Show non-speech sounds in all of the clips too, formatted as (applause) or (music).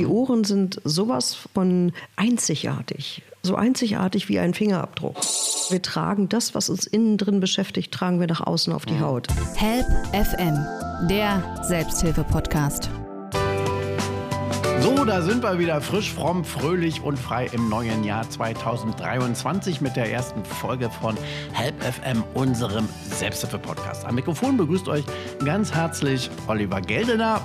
Die Ohren sind sowas von einzigartig. So einzigartig wie ein Fingerabdruck. Wir tragen das, was uns innen drin beschäftigt, tragen wir nach außen auf die Haut. Help FM, der Selbsthilfe-Podcast. So, da sind wir wieder frisch, fromm, fröhlich und frei im neuen Jahr 2023 mit der ersten Folge von Help FM, unserem Selbsthilfe-Podcast. Am Mikrofon begrüßt euch ganz herzlich Oliver Geldener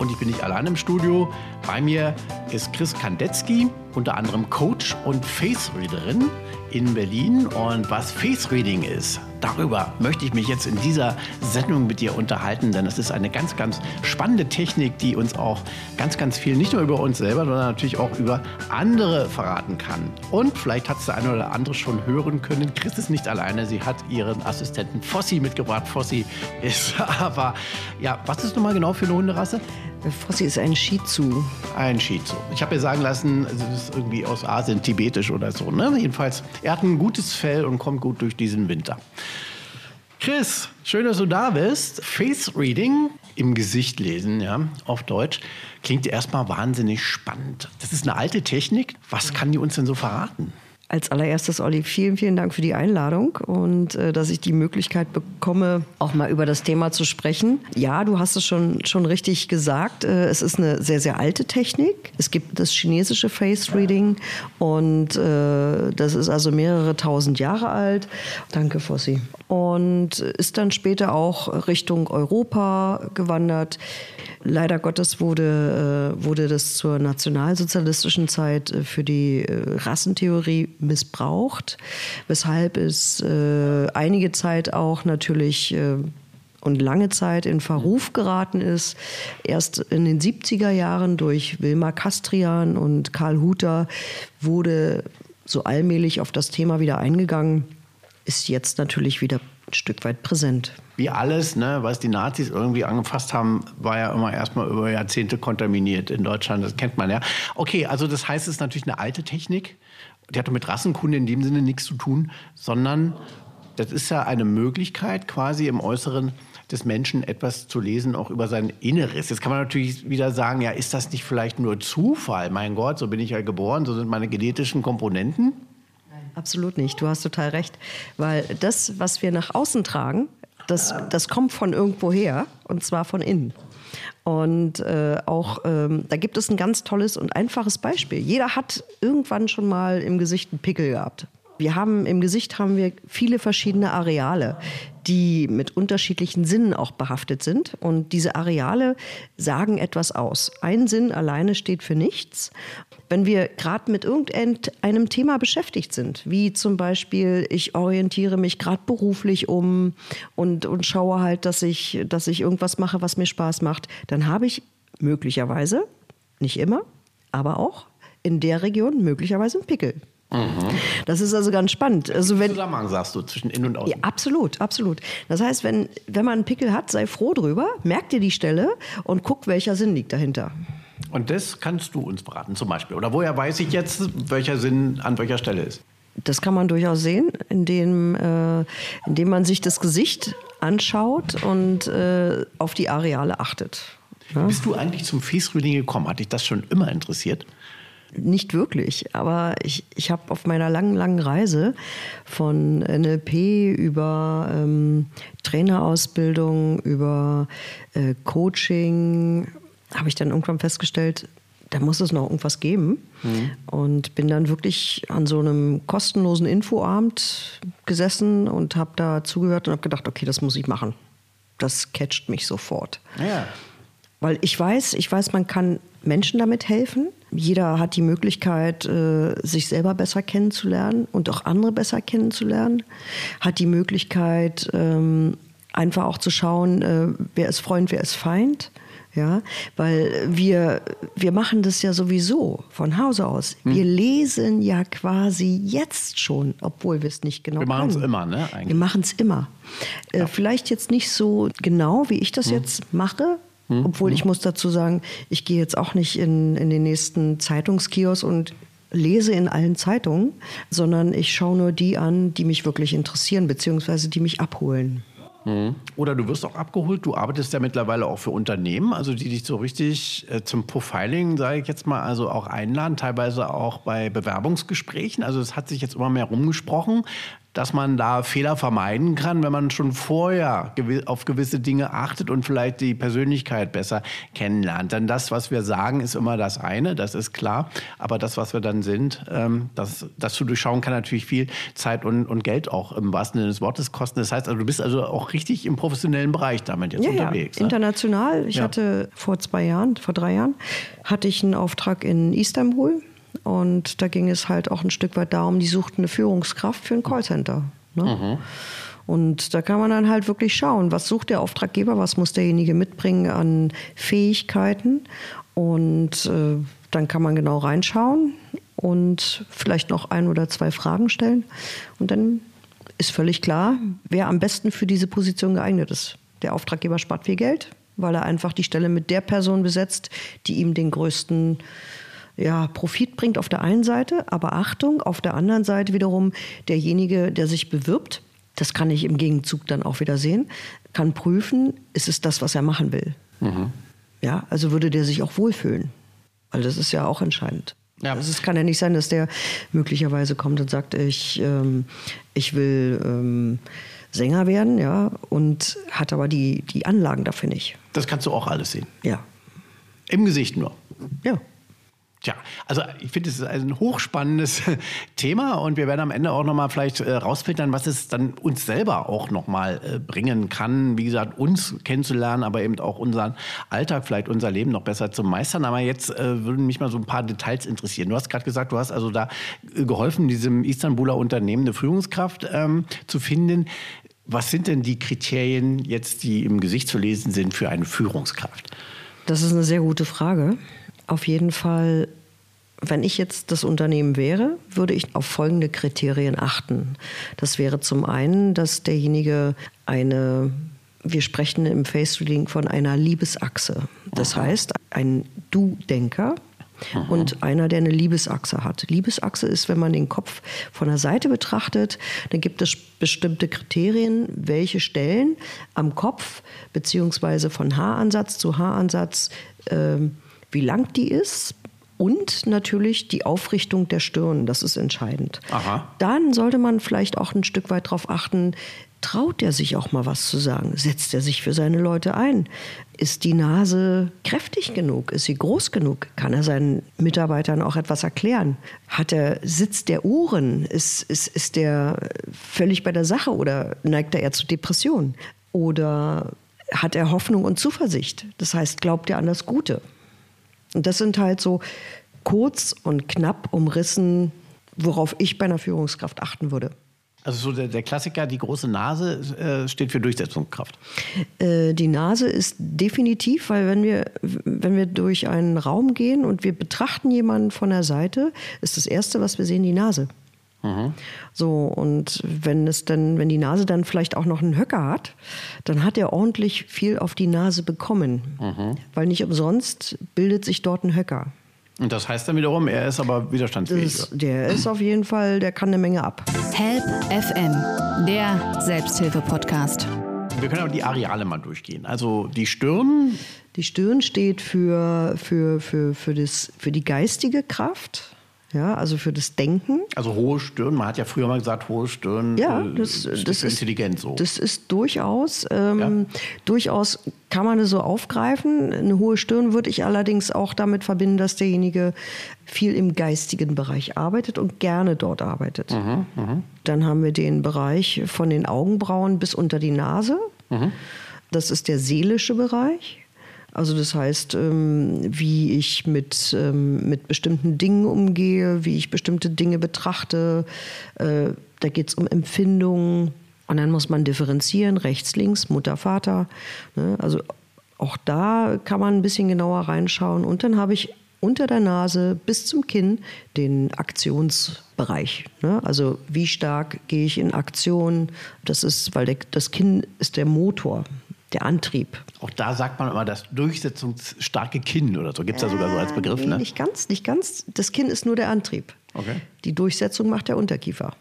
und ich bin nicht allein im Studio. Bei mir ist Chris Kandetzky, unter anderem Coach und Face Readerin in Berlin. Und was Face Reading ist, darüber möchte ich mich jetzt in dieser Sendung mit dir unterhalten, denn es ist eine ganz, ganz spannende Technik, die uns auch ganz, ganz viel nicht nur über uns selber, sondern natürlich auch über andere verraten kann. Und vielleicht hat es der eine oder andere schon hören können. Chris ist nicht alleine, sie hat ihren Assistenten Fossi mitgebracht. Fossi ist (laughs) aber, ja, was ist nochmal genau für eine Hunderasse? Fossi ist ein Shih Tzu. Ein Shih Tzu. Ich habe mir sagen lassen, es ist irgendwie aus Asien, tibetisch oder so. Ne? Jedenfalls, er hat ein gutes Fell und kommt gut durch diesen Winter. Chris, schön, dass du da bist. Face Reading im Gesicht lesen, ja, auf Deutsch, klingt erstmal wahnsinnig spannend. Das ist eine alte Technik. Was kann die uns denn so verraten? Als allererstes, Olli, vielen, vielen Dank für die Einladung und äh, dass ich die Möglichkeit bekomme, auch mal über das Thema zu sprechen. Ja, du hast es schon, schon richtig gesagt. Äh, es ist eine sehr, sehr alte Technik. Es gibt das chinesische Face Reading und äh, das ist also mehrere tausend Jahre alt. Danke, Fossi. Und ist dann später auch Richtung Europa gewandert. Leider Gottes wurde, äh, wurde das zur nationalsozialistischen Zeit äh, für die äh, Rassentheorie missbraucht, weshalb es einige Zeit auch natürlich und lange Zeit in Verruf geraten ist. Erst in den 70er Jahren durch Wilmar Kastrian und Karl Huter wurde so allmählich auf das Thema wieder eingegangen, ist jetzt natürlich wieder ein Stück weit präsent. Wie alles, ne, was die Nazis irgendwie angefasst haben, war ja immer erstmal über Jahrzehnte kontaminiert in Deutschland. Das kennt man ja. Okay, also das heißt, es ist natürlich eine alte Technik. Die hatte mit Rassenkunde in dem Sinne nichts zu tun, sondern das ist ja eine Möglichkeit, quasi im Äußeren des Menschen etwas zu lesen, auch über sein Inneres. Jetzt kann man natürlich wieder sagen, ja, ist das nicht vielleicht nur Zufall? Mein Gott, so bin ich ja geboren, so sind meine genetischen Komponenten. Absolut nicht. Du hast total recht. Weil das, was wir nach außen tragen, das, das kommt von irgendwo her und zwar von innen. Und äh, auch ähm, da gibt es ein ganz tolles und einfaches Beispiel. Jeder hat irgendwann schon mal im Gesicht einen Pickel gehabt. Wir haben im Gesicht haben wir viele verschiedene Areale, die mit unterschiedlichen Sinnen auch behaftet sind. Und diese Areale sagen etwas aus. Ein Sinn alleine steht für nichts. Wenn wir gerade mit irgendeinem Thema beschäftigt sind, wie zum Beispiel, ich orientiere mich gerade beruflich um und, und schaue halt, dass ich, dass ich irgendwas mache, was mir Spaß macht, dann habe ich möglicherweise, nicht immer, aber auch in der Region möglicherweise einen Pickel. Mhm. Das ist also ganz spannend. Also wenn, Zusammenhang sagst du zwischen innen und außen. Ja, absolut, absolut. Das heißt, wenn, wenn man einen Pickel hat, sei froh drüber, merk dir die Stelle und guck, welcher Sinn liegt dahinter. Und das kannst du uns beraten zum Beispiel. Oder woher weiß ich jetzt, welcher Sinn an welcher Stelle ist? Das kann man durchaus sehen, indem, äh, indem man sich das Gesicht anschaut und äh, auf die Areale achtet. Ja? Bist du eigentlich zum Face-Reading gekommen? Hat dich das schon immer interessiert? Nicht wirklich, aber ich, ich habe auf meiner langen, langen Reise von NLP über ähm, Trainerausbildung, über äh, Coaching, habe ich dann irgendwann festgestellt, da muss es noch irgendwas geben. Mhm. Und bin dann wirklich an so einem kostenlosen Infoabend gesessen und habe da zugehört und habe gedacht, okay, das muss ich machen. Das catcht mich sofort. Ja. Weil ich weiß, ich weiß, man kann Menschen damit helfen. Jeder hat die Möglichkeit, äh, sich selber besser kennenzulernen und auch andere besser kennenzulernen. Hat die Möglichkeit, ähm, einfach auch zu schauen, äh, wer ist Freund, wer ist Feind. Ja, weil wir, wir machen das ja sowieso von Hause aus. Hm. Wir lesen ja quasi jetzt schon, obwohl wir es nicht genau Wir machen es immer, ne? Eigentlich. Wir machen es immer. Äh, ja. vielleicht jetzt nicht so genau, wie ich das hm. jetzt mache, hm. Obwohl ich muss dazu sagen, ich gehe jetzt auch nicht in, in den nächsten Zeitungskiosk und lese in allen Zeitungen, sondern ich schaue nur die an, die mich wirklich interessieren, beziehungsweise die mich abholen. Oder du wirst auch abgeholt. Du arbeitest ja mittlerweile auch für Unternehmen, also die dich so richtig äh, zum Profiling, sage ich jetzt mal, also auch einladen, teilweise auch bei Bewerbungsgesprächen. Also es hat sich jetzt immer mehr rumgesprochen, dass man da Fehler vermeiden kann, wenn man schon vorher auf gewisse Dinge achtet und vielleicht die Persönlichkeit besser kennenlernt. Denn das, was wir sagen, ist immer das eine, das ist klar. Aber das, was wir dann sind, ähm, das, das zu durchschauen, kann natürlich viel Zeit und, und Geld auch im wahrsten Sinne des Wortes kosten. Das heißt, also, du bist also auch richtig im professionellen Bereich damit jetzt Ja, ja, unterwegs. ne? international. Ich Ja. hatte vor zwei Jahren, vor drei Jahren, hatte ich einen Auftrag in Istanbul. Und da ging es halt auch ein Stück weit darum, die suchten eine Führungskraft für ein Callcenter. Ne? Und da kann man dann halt wirklich schauen, was sucht der Auftraggeber, was muss derjenige mitbringen an Fähigkeiten. Und äh, dann kann man genau reinschauen und vielleicht noch ein oder zwei Fragen stellen. Und dann ist völlig klar, wer am besten für diese Position geeignet ist. Der Auftraggeber spart viel Geld, weil er einfach die Stelle mit der Person besetzt, die ihm den größten ja, Profit bringt auf der einen Seite, aber Achtung, auf der anderen Seite wiederum derjenige, der sich bewirbt, das kann ich im Gegenzug dann auch wieder sehen, kann prüfen, ist es das, was er machen will. Ja, also würde der sich auch wohlfühlen. Weil das ist ja auch entscheidend. Ja. Also es kann ja nicht sein, dass der möglicherweise kommt und sagt, ich, ähm, ich will ähm, Sänger werden, ja, und hat aber die, die Anlagen dafür nicht. Das kannst du auch alles sehen. Ja. Im Gesicht nur. Ja. Tja, also ich finde, es ist ein hochspannendes (laughs) Thema und wir werden am Ende auch nochmal vielleicht äh, rausfiltern, was es dann uns selber auch nochmal äh, bringen kann. Wie gesagt, uns kennenzulernen, aber eben auch unseren Alltag, vielleicht unser Leben noch besser zu meistern. Aber jetzt äh, würden mich mal so ein paar Details interessieren. Du hast gerade gesagt, du hast also da äh, geholfen, diesem Istanbuler Unternehmen eine Führungskraft ähm, zu finden. Was sind denn die Kriterien jetzt, die im Gesicht zu lesen sind für eine Führungskraft? Das ist eine sehr gute Frage. Auf jeden Fall, wenn ich jetzt das Unternehmen wäre, würde ich auf folgende Kriterien achten. Das wäre zum einen, dass derjenige eine, wir sprechen im Face Reading von einer Liebesachse. Das heißt, ein Du-Denker. Und einer, der eine Liebesachse hat. Liebesachse ist, wenn man den Kopf von der Seite betrachtet, dann gibt es bestimmte Kriterien, welche Stellen am Kopf beziehungsweise von Haaransatz zu Haaransatz, ähm, wie lang die ist und natürlich die Aufrichtung der Stirn. Das ist entscheidend. Aha. Dann sollte man vielleicht auch ein Stück weit darauf achten, traut er sich auch mal was zu sagen? Setzt er sich für seine Leute ein? Ist die Nase kräftig genug? Ist sie groß genug? Kann er seinen Mitarbeitern auch etwas erklären? Hat er Sitz der Ohren? Ist, ist, ist der völlig bei der Sache oder neigt er eher zu Depressionen? Oder hat er Hoffnung und Zuversicht? Das heißt, glaubt er an das Gute? Und das sind halt so kurz und knapp umrissen, worauf ich bei einer Führungskraft achten würde. Also so der, der Klassiker, die große Nase äh, steht für Durchsetzungskraft. Äh, die Nase ist definitiv, weil wenn wir, wenn wir durch einen Raum gehen und wir betrachten jemanden von der Seite, ist das Erste, was wir sehen, die Nase. So, und wenn es dann, wenn die Nase dann vielleicht auch noch einen Höcker hat, dann hat er ordentlich viel auf die Nase bekommen. Weil nicht umsonst bildet sich dort ein Höcker. Und das heißt dann wiederum, er ist aber widerstandsfähig. Das, der ist auf jeden Fall, der kann eine Menge ab. Help FM, der Selbsthilfe-Podcast. Wir können aber die Areale mal durchgehen. Also die Stirn, Die Stirn steht für, für, für, für, das, für die geistige Kraft, ja, also für das Denken. also hohe Stirn, man hat ja früher mal gesagt, hohe Stirn Ja, äh, das, steht das ist intelligent so. Das ist durchaus, ähm, durchaus kann man es so aufgreifen. Eine hohe Stirn würde ich allerdings auch damit verbinden, dass derjenige viel im geistigen Bereich arbeitet und gerne dort arbeitet. Dann haben wir den Bereich von den Augenbrauen bis unter die Nase. Das ist der seelische Bereich. Also das heißt, ähm, wie ich mit, ähm, mit bestimmten Dingen umgehe, wie ich bestimmte Dinge betrachte. Äh, da geht es um Empfindungen. Und dann muss man differenzieren, rechts, links, Mutter, Vater. Ne? Also auch da kann man ein bisschen genauer reinschauen. Und dann habe ich unter der Nase bis zum Kinn den Aktionsbereich. Ne? Also wie stark gehe ich in Aktion? Das ist, weil der, das Kinn ist der Motor, der Antrieb. Auch da sagt man immer das durchsetzungsstarke Kinn oder so. Gibt es ja sogar so als Begriff, nee, ne? Nicht ganz, nicht ganz. Das Kinn ist nur der Antrieb. Okay. Die Durchsetzung macht der Unterkiefer.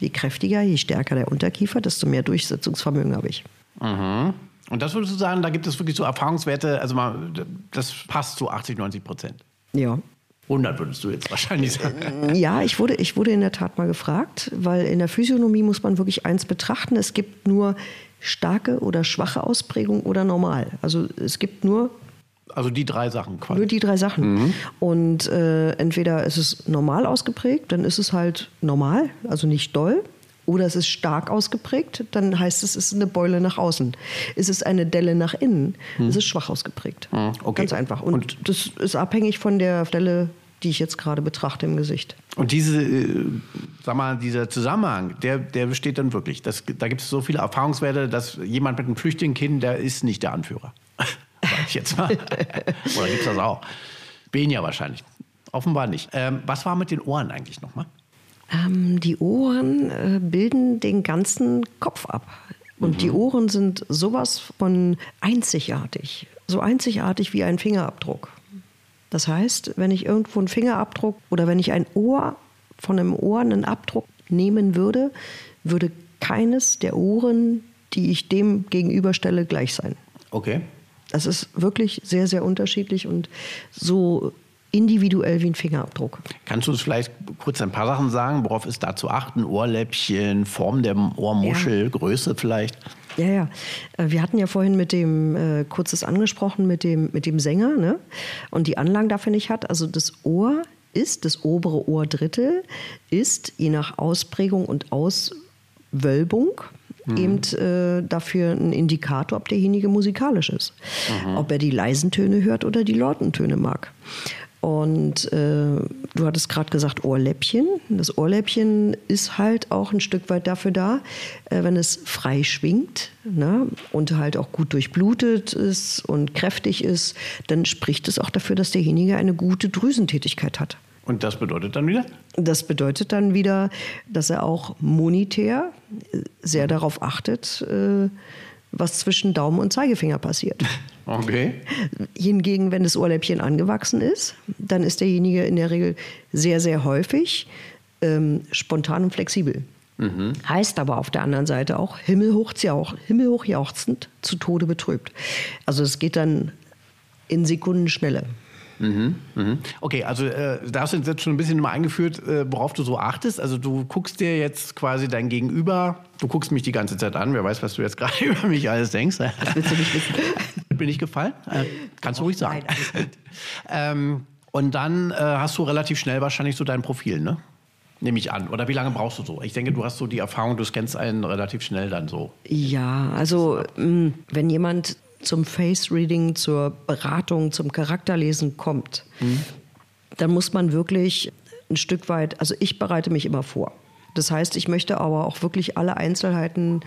je kräftiger, je stärker der Unterkiefer, desto mehr Durchsetzungsvermögen habe ich. Mhm. Und das würdest du sagen, da gibt es wirklich so Erfahrungswerte, also mal, das passt zu 80, 90 Prozent. Ja. 100 würdest du jetzt wahrscheinlich sagen. Ja, ich wurde, ich wurde in der Tat mal gefragt, weil in der Physiognomie muss man wirklich eins betrachten. Es gibt nur starke oder schwache Ausprägung oder normal. Also es gibt nur also die drei Sachen quasi. Nur die drei Sachen. Mhm. Und äh, entweder ist es normal ausgeprägt, dann ist es halt normal, also nicht doll. Oder es ist stark ausgeprägt, dann heißt es, es ist eine Beule nach außen. Ist es eine Delle nach innen, mhm. ist es schwach ausgeprägt. Mhm. Okay. Ganz einfach. Und, Und, das ist abhängig von der Stelle, die ich jetzt gerade betrachte im Gesicht. Und diese, äh, sag mal, dieser Zusammenhang, der, der besteht dann wirklich. Das, da gibt es so viele Erfahrungswerte, dass jemand mit einem Flüchtlingskind, der ist nicht der Anführer. (laughs) Sag ich jetzt mal. (laughs) Oder gibt es das auch? Benja wahrscheinlich. Offenbar nicht. Ähm, was war mit den Ohren eigentlich nochmal? Ähm, die Ohren äh, bilden den ganzen Kopf ab. Und mhm. die Ohren sind sowas von einzigartig. So einzigartig wie ein Fingerabdruck. Das heißt, wenn ich irgendwo einen Fingerabdruck oder wenn ich ein Ohr von einem Ohr einen Abdruck nehmen würde, würde keines der Ohren, die ich dem gegenüberstelle, gleich sein. Okay. Das ist wirklich sehr, sehr unterschiedlich und so individuell wie ein Fingerabdruck. Kannst du uns vielleicht kurz ein paar Sachen sagen? Worauf ist da zu achten? Ohrläppchen, Form der Ohrmuschel, ja. Größe vielleicht? Ja, ja. Äh, wir hatten ja vorhin mit dem, äh, kurzes angesprochen, mit dem, mit dem Sänger ne? und die Anlagen dafür nicht hat. Also das Ohr ist, das obere Ohrdrittel ist je nach Ausprägung und Auswölbung mhm. eben äh, dafür ein Indikator, ob derjenige musikalisch ist. Mhm. Ob er die leisen Töne hört oder die lauten Töne mag. Und äh, du hattest gerade gesagt Ohrläppchen. Das Ohrläppchen ist halt auch ein Stück weit dafür da, äh, wenn es frei schwingt ne, und halt auch gut durchblutet ist und kräftig ist, dann spricht es auch dafür, dass derjenige eine gute Drüsentätigkeit hat. Und das bedeutet dann wieder? Das bedeutet dann wieder, dass er auch monetär sehr darauf achtet, äh, was zwischen Daumen und Zeigefinger passiert. (laughs) Okay. Hingegen, wenn das Ohrläppchen angewachsen ist, dann ist derjenige in der Regel sehr, sehr häufig ähm, spontan und flexibel. Mhm. Heißt aber auf der anderen Seite auch himmelhoch, himmelhoch jauchzend, zu Tode betrübt. Also es geht dann in Sekundenschnelle. Mhm, mhm. Okay, also äh, da hast du jetzt schon ein bisschen mal eingeführt, äh, worauf du so achtest. Also du guckst dir jetzt quasi dein Gegenüber, du guckst mich die ganze Zeit an, wer weiß, was du jetzt (laughs) gerade über mich alles denkst. Das willst du nicht wissen. (laughs) Bin ich gefallen? Äh, kannst du ruhig sagen. Nein, (laughs) ähm, und dann äh, hast du relativ schnell wahrscheinlich so dein Profil, ne? Nehme ich an. Oder wie lange brauchst du so? Ich denke, du hast so die Erfahrung, du scannst einen relativ schnell dann so. Ja, also wenn jemand zum Face-Reading, zur Beratung, zum Charakterlesen kommt, mhm. dann muss man wirklich ein Stück weit, also ich bereite mich immer vor. Das heißt, ich möchte aber auch wirklich alle Einzelheiten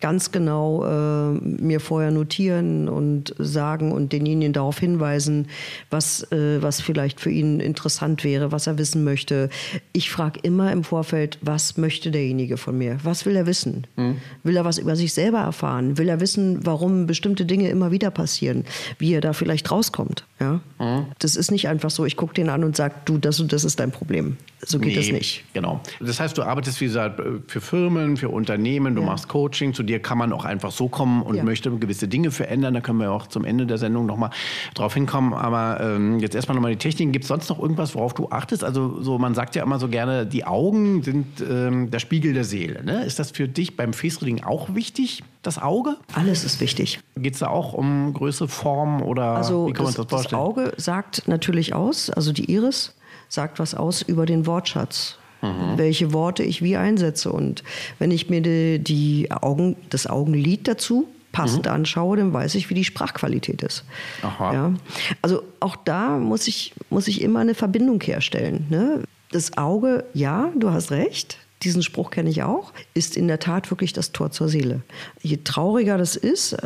ganz genau äh, mir vorher notieren und sagen und denjenigen darauf hinweisen, was, äh, was vielleicht für ihn interessant wäre, was er wissen möchte. Ich frage immer im Vorfeld, was möchte derjenige von mir? Was will er wissen? Mhm. Will er was über sich selber erfahren? Will er wissen, warum bestimmte Dinge immer wieder passieren? Wie er da vielleicht rauskommt? Ja? Mhm. Das ist nicht einfach so, ich gucke den an und sage, du, das und das ist dein Problem. So geht nee, das nicht. Genau. Das heißt, du arbeitest, wie gesagt, für Firmen, für Unternehmen, du ja. machst Coaching, zu dir kann man auch einfach so kommen und ja. möchte gewisse Dinge verändern. Da können wir auch zum Ende der Sendung nochmal drauf hinkommen. Aber ähm, jetzt erstmal nochmal die Techniken. Gibt es sonst noch irgendwas, worauf du achtest? Also so, man sagt ja immer so gerne, die Augen sind ähm, der Spiegel der Seele. Ne? Ist das für dich beim Face-Reading auch wichtig, das Auge? Alles ist wichtig. Geht es da auch um Größe, Form oder also wie kann man das, das vorstellen? Das Auge sagt natürlich aus, also die Iris sagt was aus über den Wortschatz mhm. welche Worte ich wie einsetze. Und wenn ich mir die, die Augen, das Augenlid dazu passend mhm. anschaue, dann weiß ich, wie die Sprachqualität ist. Aha. Ja? Also auch da muss ich, muss ich immer eine Verbindung herstellen. Ne? Das Auge, ja, du hast recht, diesen Spruch kenne ich auch, ist in der Tat wirklich das Tor zur Seele. Je trauriger das ist,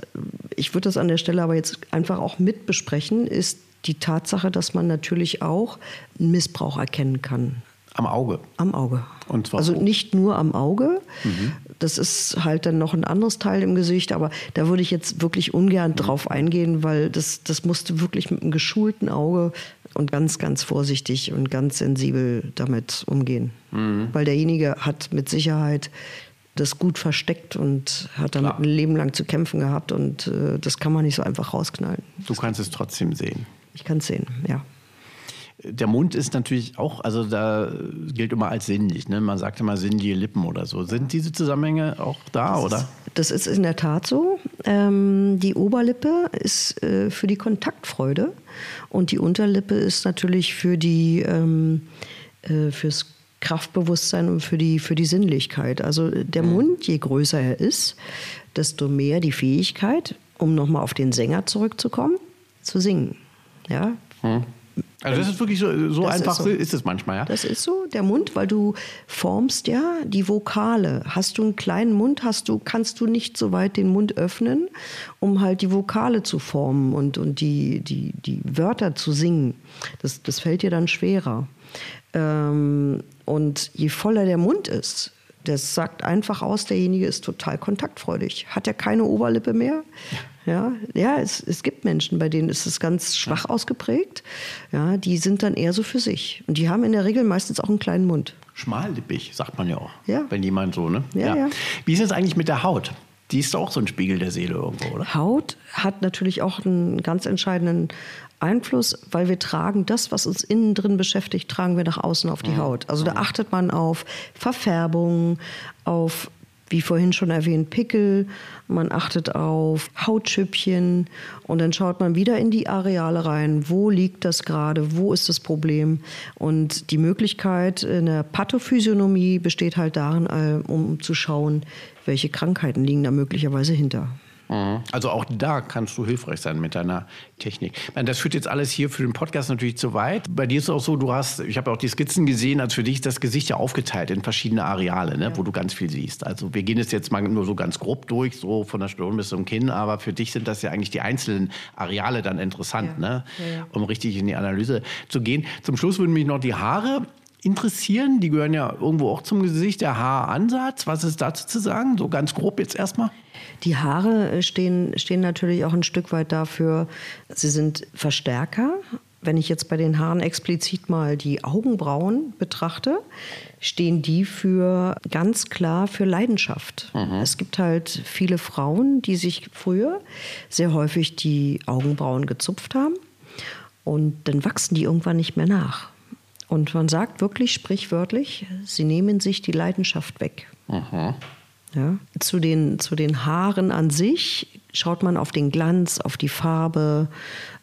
ich würde das an der Stelle aber jetzt einfach auch mit besprechen, ist die Tatsache, dass man natürlich auch Missbrauch erkennen kann. Am Auge? Am Auge. Und zwar also nicht nur am Auge. Mhm. Das ist halt dann noch ein anderes Teil im Gesicht, aber da würde ich jetzt wirklich ungern mhm. drauf eingehen, weil das, das musste wirklich mit einem geschulten Auge und ganz, ganz vorsichtig und ganz sensibel damit umgehen. Mhm. Weil derjenige hat mit Sicherheit das gut versteckt und hat damit Klar. ein Leben lang zu kämpfen gehabt und äh, das kann man nicht so einfach rausknallen. Du kannst es trotzdem sehen. Ich kann es sehen, ja. Der Mund ist natürlich auch, also da gilt immer als sinnlich. Ne? Man sagt immer sinnliche Lippen oder so. Sind diese Zusammenhänge auch da, das oder? Ist, das ist in der Tat so. Ähm, die Oberlippe ist äh, für die Kontaktfreude und die Unterlippe ist natürlich für die ähm, äh, fürs Kraftbewusstsein und für die, für die Sinnlichkeit. Also der mhm. Mund, je größer er ist, desto mehr die Fähigkeit, um nochmal auf den Sänger zurückzukommen, zu singen. Ja? Mhm. Also das ist wirklich so, so einfach ist, so. ist, es manchmal, ja? Das ist so, der Mund, weil du formst ja die Vokale. Hast du einen kleinen Mund, hast du, kannst du nicht so weit den Mund öffnen, um halt die Vokale zu formen und, und die, die, die Wörter zu singen. Das, das fällt dir dann schwerer. Ähm, und je voller der Mund ist, das sagt einfach aus, derjenige ist total kontaktfreudig. Hat er keine Oberlippe mehr? Ja, ja es, es gibt Menschen, bei denen ist es ganz schwach ausgeprägt. Ja, die sind dann eher so für sich. Und die haben in der Regel meistens auch einen kleinen Mund. Schmallippig, sagt man ja auch. Ja. Wenn jemand so, ne? Ja, ja. ja. Wie ist es eigentlich mit der Haut? Die ist doch auch so ein Spiegel der Seele irgendwo, oder? Haut hat natürlich auch einen ganz entscheidenden Einfluss, weil wir tragen das, was uns innen drin beschäftigt, tragen wir nach außen auf die mhm. Haut. Also da mhm. achtet man auf Verfärbung, auf wie vorhin schon erwähnt, Pickel, man achtet auf Hautschüppchen und dann schaut man wieder in die Areale rein, wo liegt das gerade, wo ist das Problem. Und die Möglichkeit in der Pathophysiognomie besteht halt darin, äh, um zu schauen, welche Krankheiten liegen da möglicherweise hinter. Mhm. Also auch da kannst du hilfreich sein mit deiner Technik. Das führt jetzt alles hier für den Podcast natürlich zu weit. Bei dir ist es auch so, du hast, ich habe auch die Skizzen gesehen, als für dich ist das Gesicht ja aufgeteilt in verschiedene Areale, ne, ja. wo du ganz viel siehst. Also wir gehen es jetzt mal nur so ganz grob durch, so von der Stirn bis zum Kinn, aber für dich sind das ja eigentlich die einzelnen Areale dann interessant, ja. Ne, ja, um richtig in die Analyse zu gehen. Zum Schluss würden mich noch die Haare interessieren. Die gehören ja irgendwo auch zum Gesicht, der Haaransatz. Was ist dazu zu sagen? So ganz grob jetzt erstmal. Die Haare äh, stehen, stehen natürlich auch ein Stück weit dafür, sie sind Verstärker. Wenn ich jetzt bei den Haaren explizit mal die Augenbrauen betrachte, stehen die für ganz klar für Leidenschaft. Mhm. Es gibt halt viele Frauen, die sich früher sehr häufig die Augenbrauen gezupft haben und dann wachsen die irgendwann nicht mehr nach. Und man sagt wirklich sprichwörtlich, sie nehmen sich die Leidenschaft weg. Mhm. Ja. Zu, den, zu den Haaren an sich schaut man auf den Glanz, auf die Farbe,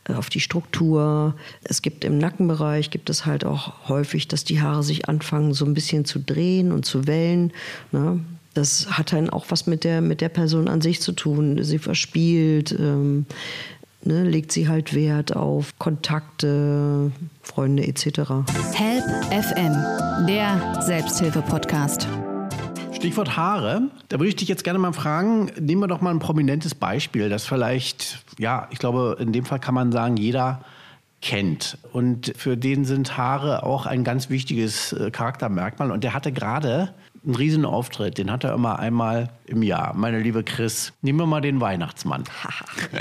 äh, auf die Struktur. Es gibt im Nackenbereich, gibt es halt auch häufig, dass die Haare sich anfangen so ein bisschen zu drehen und zu wellen. Ne? Das hat dann auch was mit der, mit der Person an sich zu tun. Sie verspielt, ähm, ne, legt sie halt Wert auf Kontakte, Freunde etc. Help FM, der Selbsthilfe-Podcast. Stichwort Haare. Da würde ich dich jetzt gerne mal fragen, nehmen wir doch mal ein prominentes Beispiel, das vielleicht, ja, ich glaube, in dem Fall kann man sagen, jeder kennt. Und für den sind Haare auch ein ganz wichtiges äh, Charaktermerkmal. Und der hatte gerade einen riesen Auftritt. Den hat er immer einmal im Jahr. Meine liebe Chris, nehmen wir mal den Weihnachtsmann.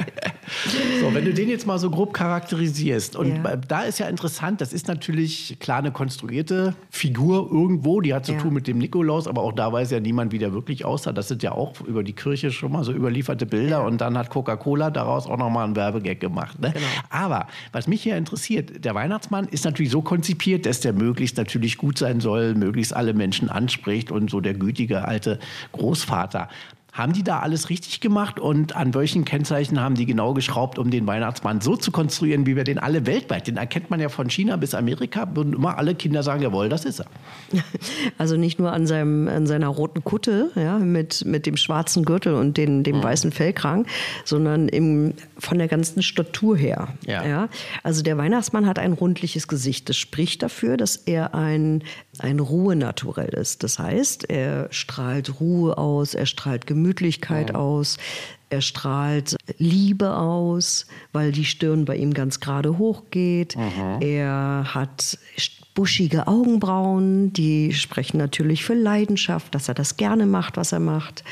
(laughs) so, wenn du den jetzt mal so grob charakterisierst. Und ja. da ist ja interessant, das ist natürlich klar eine konstruierte Figur irgendwo. Die hat zu ja. tun mit dem Nikolaus, aber auch da weiß ja niemand, wie der wirklich aussah. Das sind ja auch über die Kirche schon mal so überlieferte Bilder. Ja. Und dann hat Coca-Cola daraus auch nochmal einen Werbegag gemacht. Ne? Genau. Aber was mich hier interessiert, der Weihnachtsmann ist natürlich so konzipiert, dass der möglichst natürlich gut sein soll, möglichst alle Menschen anspricht und so der gütige alte Großvater. Haben die da alles richtig gemacht und an welchen Kennzeichen haben die genau geschraubt, um den Weihnachtsmann so zu konstruieren, wie wir den alle weltweit, den erkennt man ja von China bis Amerika, würden immer alle Kinder sagen, jawohl, das ist er. (laughs) Also nicht nur an, seinem, an seiner roten Kutte ja, mit, mit dem schwarzen Gürtel und den, dem mhm. weißen Fellkrang, sondern im, von der ganzen Statur her. Ja. ja. Also der Weihnachtsmann hat ein rundliches Gesicht. Das spricht dafür, dass er ein, ein Ruhenaturell ist. Das heißt, er strahlt Ruhe aus, er strahlt Gemütlichkeit ja. aus. Er strahlt Liebe aus, weil die Stirn bei ihm ganz gerade hochgeht. Mhm. Er hat buschige Augenbrauen, die sprechen natürlich für Leidenschaft, dass er das gerne macht, was er macht.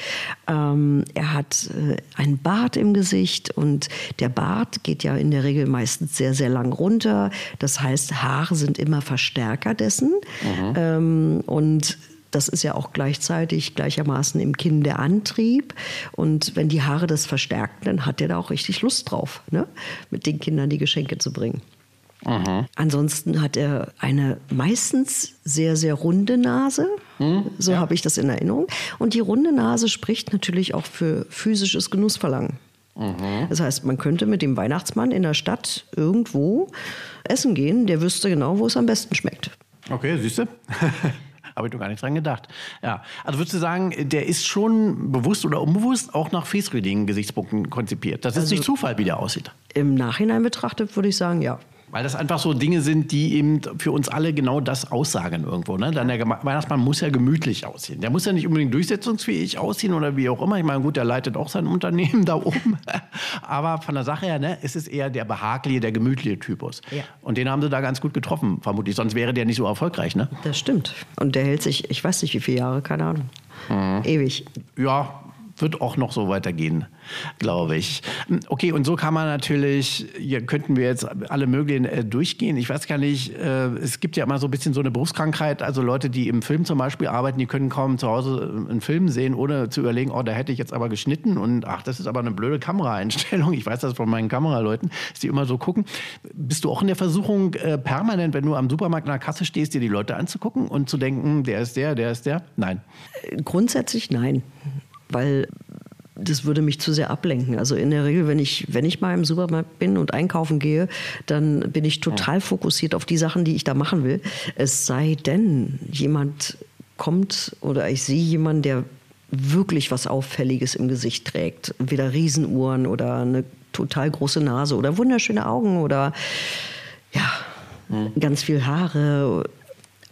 Ähm, er hat äh, einen Bart im Gesicht und der Bart geht ja in der Regel meistens sehr, sehr lang runter. Das heißt, Haare sind immer Verstärker dessen. Mhm. Ähm, und das ist ja auch gleichzeitig gleichermaßen im Kinn der Antrieb. Und wenn die Haare das verstärken, dann hat er da auch richtig Lust drauf, ne? mit den Kindern die Geschenke zu bringen. Mhm. Ansonsten hat er eine meistens sehr, sehr runde Nase. Mhm, so ja. habe ich das in Erinnerung. Und die runde Nase spricht natürlich auch für physisches Genussverlangen. Das heißt, man könnte mit dem Weihnachtsmann in der Stadt irgendwo essen gehen, der wüsste genau, wo es am besten schmeckt. Okay, siehst du? (laughs) Habe ich doch gar nicht dran gedacht. Ja, also würdest du sagen, der ist schon bewusst oder unbewusst auch nach Fiesredigen Gesichtspunkten konzipiert. Das ist also, nicht Zufall, wie der aussieht. Im Nachhinein betrachtet würde ich sagen, ja. Weil das einfach so Dinge sind, die eben für uns alle genau das aussagen irgendwo. Ne? Dann der Weihnachtsmann muss ja gemütlich aussehen. Der muss ja nicht unbedingt durchsetzungsfähig aussehen oder wie auch immer. Ich meine, gut, der leitet auch sein Unternehmen (laughs) da oben. Aber von der Sache her, ne, ist es eher der behagliche, der gemütliche Typus. Ja. Und den haben sie da ganz gut getroffen, vermutlich. Sonst wäre der nicht so erfolgreich. Ne? Das stimmt. Und der hält sich, ich weiß nicht wie viele Jahre, keine Ahnung. Mhm. Ewig. Ja, wird auch noch so weitergehen, glaube ich. Okay, und so kann man natürlich, hier könnten wir jetzt alle möglichen äh, durchgehen. Ich weiß gar nicht, äh, es gibt ja immer so ein bisschen so eine Berufskrankheit. Also Leute, die im Film zum Beispiel arbeiten, die können kaum zu Hause äh, einen Film sehen, ohne zu überlegen, oh, da hätte ich jetzt aber geschnitten und ach, das ist aber eine blöde Kameraeinstellung. Ich weiß das von meinen Kameraleuten, dass die immer so gucken. Bist du auch in der Versuchung, äh, permanent, wenn du am Supermarkt in der Kasse stehst, dir die Leute anzugucken und zu denken, der ist der, der ist der? Nein. Grundsätzlich nein weil das würde mich zu sehr ablenken. Also in der Regel, wenn ich, wenn ich mal im Supermarkt bin und einkaufen gehe, dann bin ich total fokussiert auf die Sachen, die ich da machen will. Es sei denn, jemand kommt oder ich sehe jemanden, der wirklich was Auffälliges im Gesicht trägt. Entweder Riesenuhren oder eine total große Nase oder wunderschöne Augen oder ja, hm. ganz viel Haare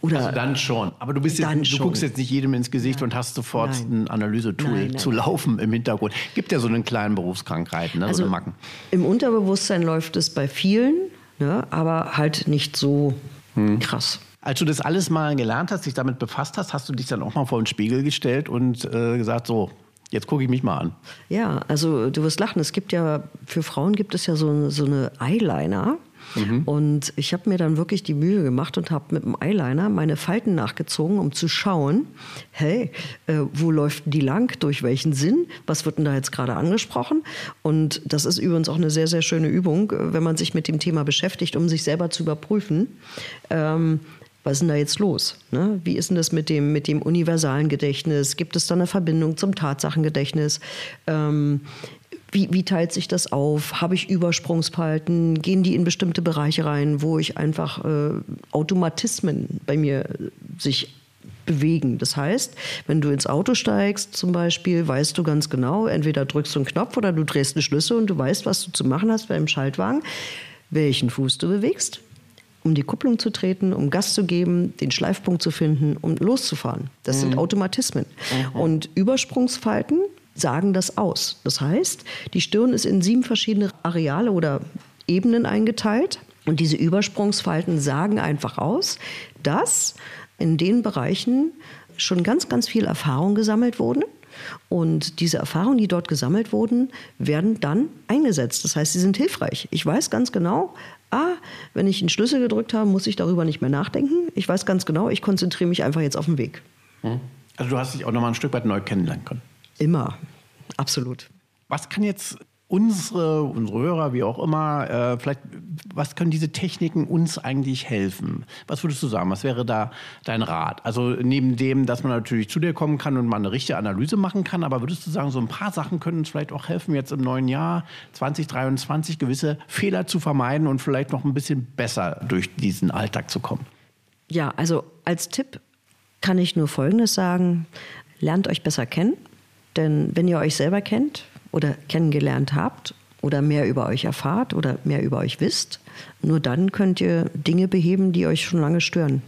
oder also dann schon. Aber du, bist jetzt, du guckst jetzt nicht jedem ins Gesicht nein. und hast sofort nein. ein Analysetool zu laufen im Hintergrund. Gibt ja so einen kleinen Berufskrankheiten, ne? also so Macken. Im Unterbewusstsein läuft es bei vielen, ne? aber halt nicht so hm. krass. Als du das alles mal gelernt hast, dich damit befasst hast, hast du dich dann auch mal vor den Spiegel gestellt und äh, gesagt, so, Jetzt gucke ich mich mal an. Ja, also du wirst lachen. Es gibt ja, für Frauen gibt es ja so, so eine Eyeliner. Mhm. Und ich habe mir dann wirklich die Mühe gemacht und habe mit dem Eyeliner meine Falten nachgezogen, um zu schauen, hey, äh, wo läuft die lang, durch welchen Sinn, was wird denn da jetzt gerade angesprochen? Und das ist übrigens auch eine sehr, sehr schöne Übung, äh, wenn man sich mit dem Thema beschäftigt, um sich selber zu überprüfen. Ähm, was ist denn da jetzt los? Ne? Wie ist denn das mit dem, mit dem universalen Gedächtnis? Gibt es da eine Verbindung zum Tatsachengedächtnis? Ähm, wie, wie teilt sich das auf? Habe ich Übersprungsverhalten? Gehen die in bestimmte Bereiche rein, wo ich einfach äh, Automatismen bei mir sich bewegen. Das heißt, wenn du ins Auto steigst zum Beispiel, weißt du ganz genau, entweder drückst du einen Knopf oder du drehst einen Schlüssel und du weißt, was du zu machen hast beim Schaltwagen, welchen Fuß du bewegst, um die Kupplung zu treten, um Gas zu geben, den Schleifpunkt zu finden, um loszufahren. Das mhm. sind Automatismen. Mhm. Und Übersprungsverhalten sagen das aus. Das heißt, die Stirn ist in sieben verschiedene Areale oder Ebenen eingeteilt. Und diese Übersprungsfalten sagen einfach aus, dass in den Bereichen schon ganz, ganz viel Erfahrung gesammelt wurden. Und diese Erfahrungen, die dort gesammelt wurden, werden dann eingesetzt. Das heißt, sie sind hilfreich. Ich weiß ganz genau, ah, wenn ich einen Schlüssel gedrückt habe, muss ich darüber nicht mehr nachdenken. Ich weiß ganz genau, ich konzentriere mich einfach jetzt auf den Weg. Also du hast dich auch noch mal ein Stück weit neu kennenlernen können. Immer, absolut. Was kann jetzt unsere, unsere Hörer, wie auch immer, äh, vielleicht, was können diese Techniken uns eigentlich helfen? Was würdest du sagen? Was wäre da dein Rat? Also neben dem, dass man natürlich zu dir kommen kann und mal eine richtige Analyse machen kann, aber würdest du sagen, so ein paar Sachen können uns vielleicht auch helfen, jetzt im neuen Jahr 2023 gewisse Fehler zu vermeiden und vielleicht noch ein bisschen besser durch diesen Alltag zu kommen? Ja, also als Tipp kann ich nur Folgendes sagen. Lernt euch besser kennen. Denn wenn ihr euch selber kennt oder kennengelernt habt oder mehr über euch erfahrt oder mehr über euch wisst, nur dann könnt ihr Dinge beheben, die euch schon lange stören.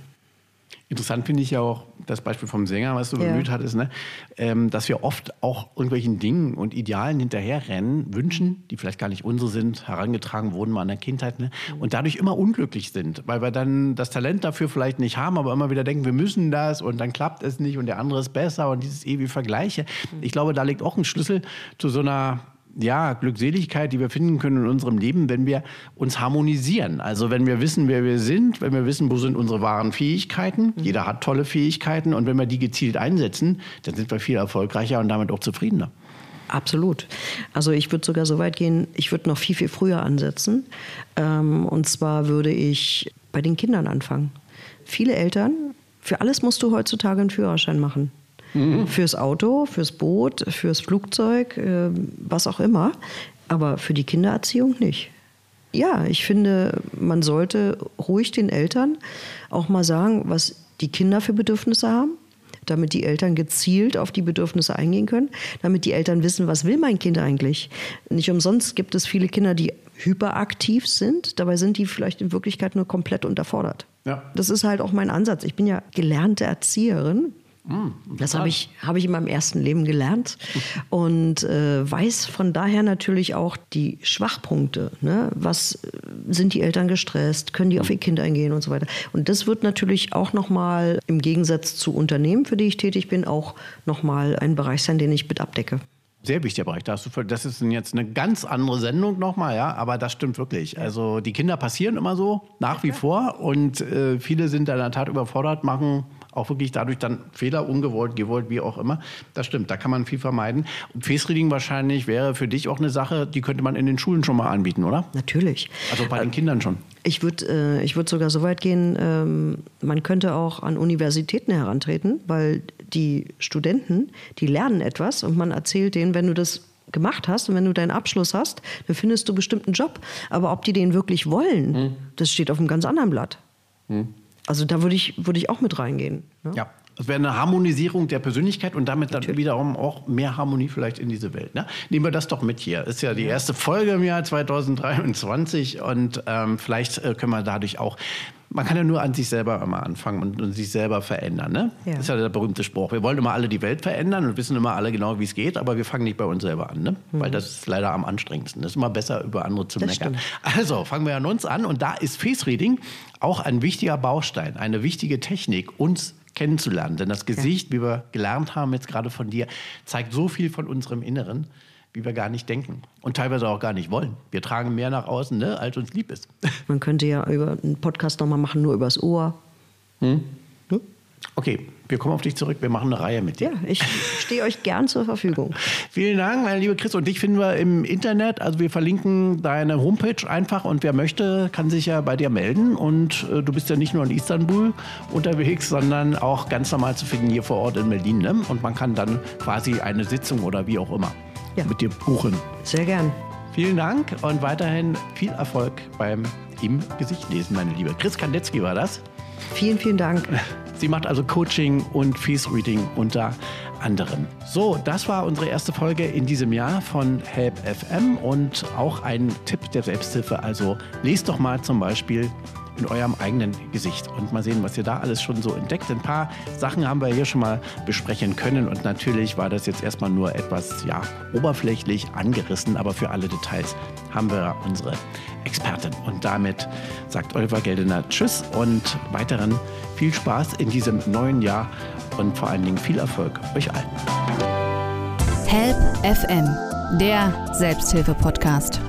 Interessant finde ich ja auch, das Beispiel vom Sänger, was du Ja. bemüht hattest, ne? ähm, dass wir oft auch irgendwelchen Dingen und Idealen hinterherrennen, Wünschen, die vielleicht gar nicht unsere sind, herangetragen wurden mal in der Kindheit, ne? und dadurch immer unglücklich sind, weil wir dann das Talent dafür vielleicht nicht haben, aber immer wieder denken, wir müssen das und dann klappt es nicht und der andere ist besser und dieses ewige Vergleiche. Ich glaube, da liegt auch ein Schlüssel zu so einer ja, Glückseligkeit, die wir finden können in unserem Leben, wenn wir uns harmonisieren. Also wenn wir wissen, wer wir sind, wenn wir wissen, wo sind unsere wahren Fähigkeiten. Jeder hat tolle Fähigkeiten und wenn wir die gezielt einsetzen, dann sind wir viel erfolgreicher und damit auch zufriedener. Absolut. Also ich würde sogar so weit gehen, ich würde noch viel, viel früher ansetzen. Ähm, und zwar würde ich bei den Kindern anfangen. Viele Eltern, für alles musst du heutzutage einen Führerschein machen. Fürs Auto, fürs Boot, fürs Flugzeug, äh, was auch immer. Aber für die Kindererziehung nicht. Ja, ich finde, man sollte ruhig den Eltern auch mal sagen, was die Kinder für Bedürfnisse haben, damit die Eltern gezielt auf die Bedürfnisse eingehen können, damit die Eltern wissen, was will mein Kind eigentlich. Nicht umsonst gibt es viele Kinder, die hyperaktiv sind, dabei sind die vielleicht in Wirklichkeit nur komplett unterfordert. Ja. Das ist halt auch mein Ansatz. Ich bin ja gelernte Erzieherin. Das habe ich, habe ich in meinem ersten Leben gelernt (laughs) und äh, weiß von daher natürlich auch die Schwachpunkte. Ne? Was äh, sind die Eltern gestresst? Können die auf ihr Kind eingehen und so weiter? Und das wird natürlich auch nochmal im Gegensatz zu Unternehmen, für die ich tätig bin, auch nochmal ein Bereich sein, den ich mit abdecke. Sehr wichtiger Bereich. Da du, das ist jetzt eine ganz andere Sendung nochmal, ja, aber das stimmt wirklich. Also die Kinder passieren immer so, nach wie vor. Und äh, viele sind da in der Tat überfordert, machen auch wirklich dadurch dann Fehler, ungewollt, gewollt, wie auch immer. Das stimmt, da kann man viel vermeiden. Und Face Reading wahrscheinlich wäre für dich auch eine Sache, die könnte man in den Schulen schon mal anbieten, oder? Natürlich. Also bei den Kindern schon. Ich würde äh, ich würd sogar so weit gehen, ähm, man könnte auch an Universitäten herantreten, weil die Studenten, die lernen etwas und man erzählt denen, wenn du das gemacht hast und wenn du deinen Abschluss hast, dann findest du bestimmt einen Job. Aber ob die den wirklich wollen, das steht auf einem ganz anderen Blatt. Also da würde ich, würd ich auch mit reingehen. Ne? Ja. Es wäre eine Harmonisierung der Persönlichkeit und damit dann wiederum auch mehr Harmonie vielleicht in diese Welt. Ne? Nehmen wir das doch mit hier. Ist ja die erste Folge im Jahr 2023 und ähm, vielleicht äh, können wir dadurch auch. Man kann ja nur an sich selber immer anfangen und, und sich selber verändern. Ne? Ja. Das ist ja der berühmte Spruch. Wir wollen immer alle die Welt verändern und wissen immer alle genau, wie es geht, aber wir fangen nicht bei uns selber an. Ne? Weil das ist leider am anstrengendsten. Das ist immer besser, über andere zu Mhm. Das meckern. Also fangen wir an uns an und da ist Face Reading auch ein wichtiger Baustein, eine wichtige Technik, uns kennenzulernen. Denn das Gesicht, wie wir gelernt haben jetzt gerade von dir, zeigt so viel von unserem Inneren, wie wir gar nicht denken und teilweise auch gar nicht wollen. Wir tragen mehr nach außen, ne, als uns lieb ist. (laughs) Man könnte ja über einen Podcast nochmal machen, nur übers Ohr. Okay, wir kommen auf dich zurück. Wir machen eine Reihe mit dir. Ja, ich stehe euch gern zur Verfügung. (laughs) Vielen Dank, meine liebe Chris. Und dich finden wir im Internet. Also wir verlinken deine Homepage einfach und wer möchte, kann sich ja bei dir melden. Und äh, du bist ja nicht nur in Istanbul unterwegs, sondern auch ganz normal zu finden hier vor Ort in Berlin. Ne? Und man kann dann quasi eine Sitzung oder wie auch immer Ja. mit dir buchen. Sehr gern. Vielen Dank und weiterhin viel Erfolg beim im Gesicht lesen, meine Liebe. Chris Kandetzky war das. Vielen, vielen Dank. Sie macht also Coaching und Face Reading unter anderem. So, das war unsere erste Folge in diesem Jahr von Help FM und auch ein Tipp der Selbsthilfe. Also lest doch mal zum Beispiel in eurem eigenen Gesicht und mal sehen, was ihr da alles schon so entdeckt. Ein paar Sachen haben wir hier schon mal besprechen können und natürlich war das jetzt erstmal nur etwas ja, oberflächlich angerissen, aber für alle Details haben wir unsere Expertin. Und damit sagt Oliver Geldener Tschüss und weiteren viel Spaß in diesem neuen Jahr und vor allen Dingen viel Erfolg euch allen. Help FM, der Selbsthilfe-Podcast.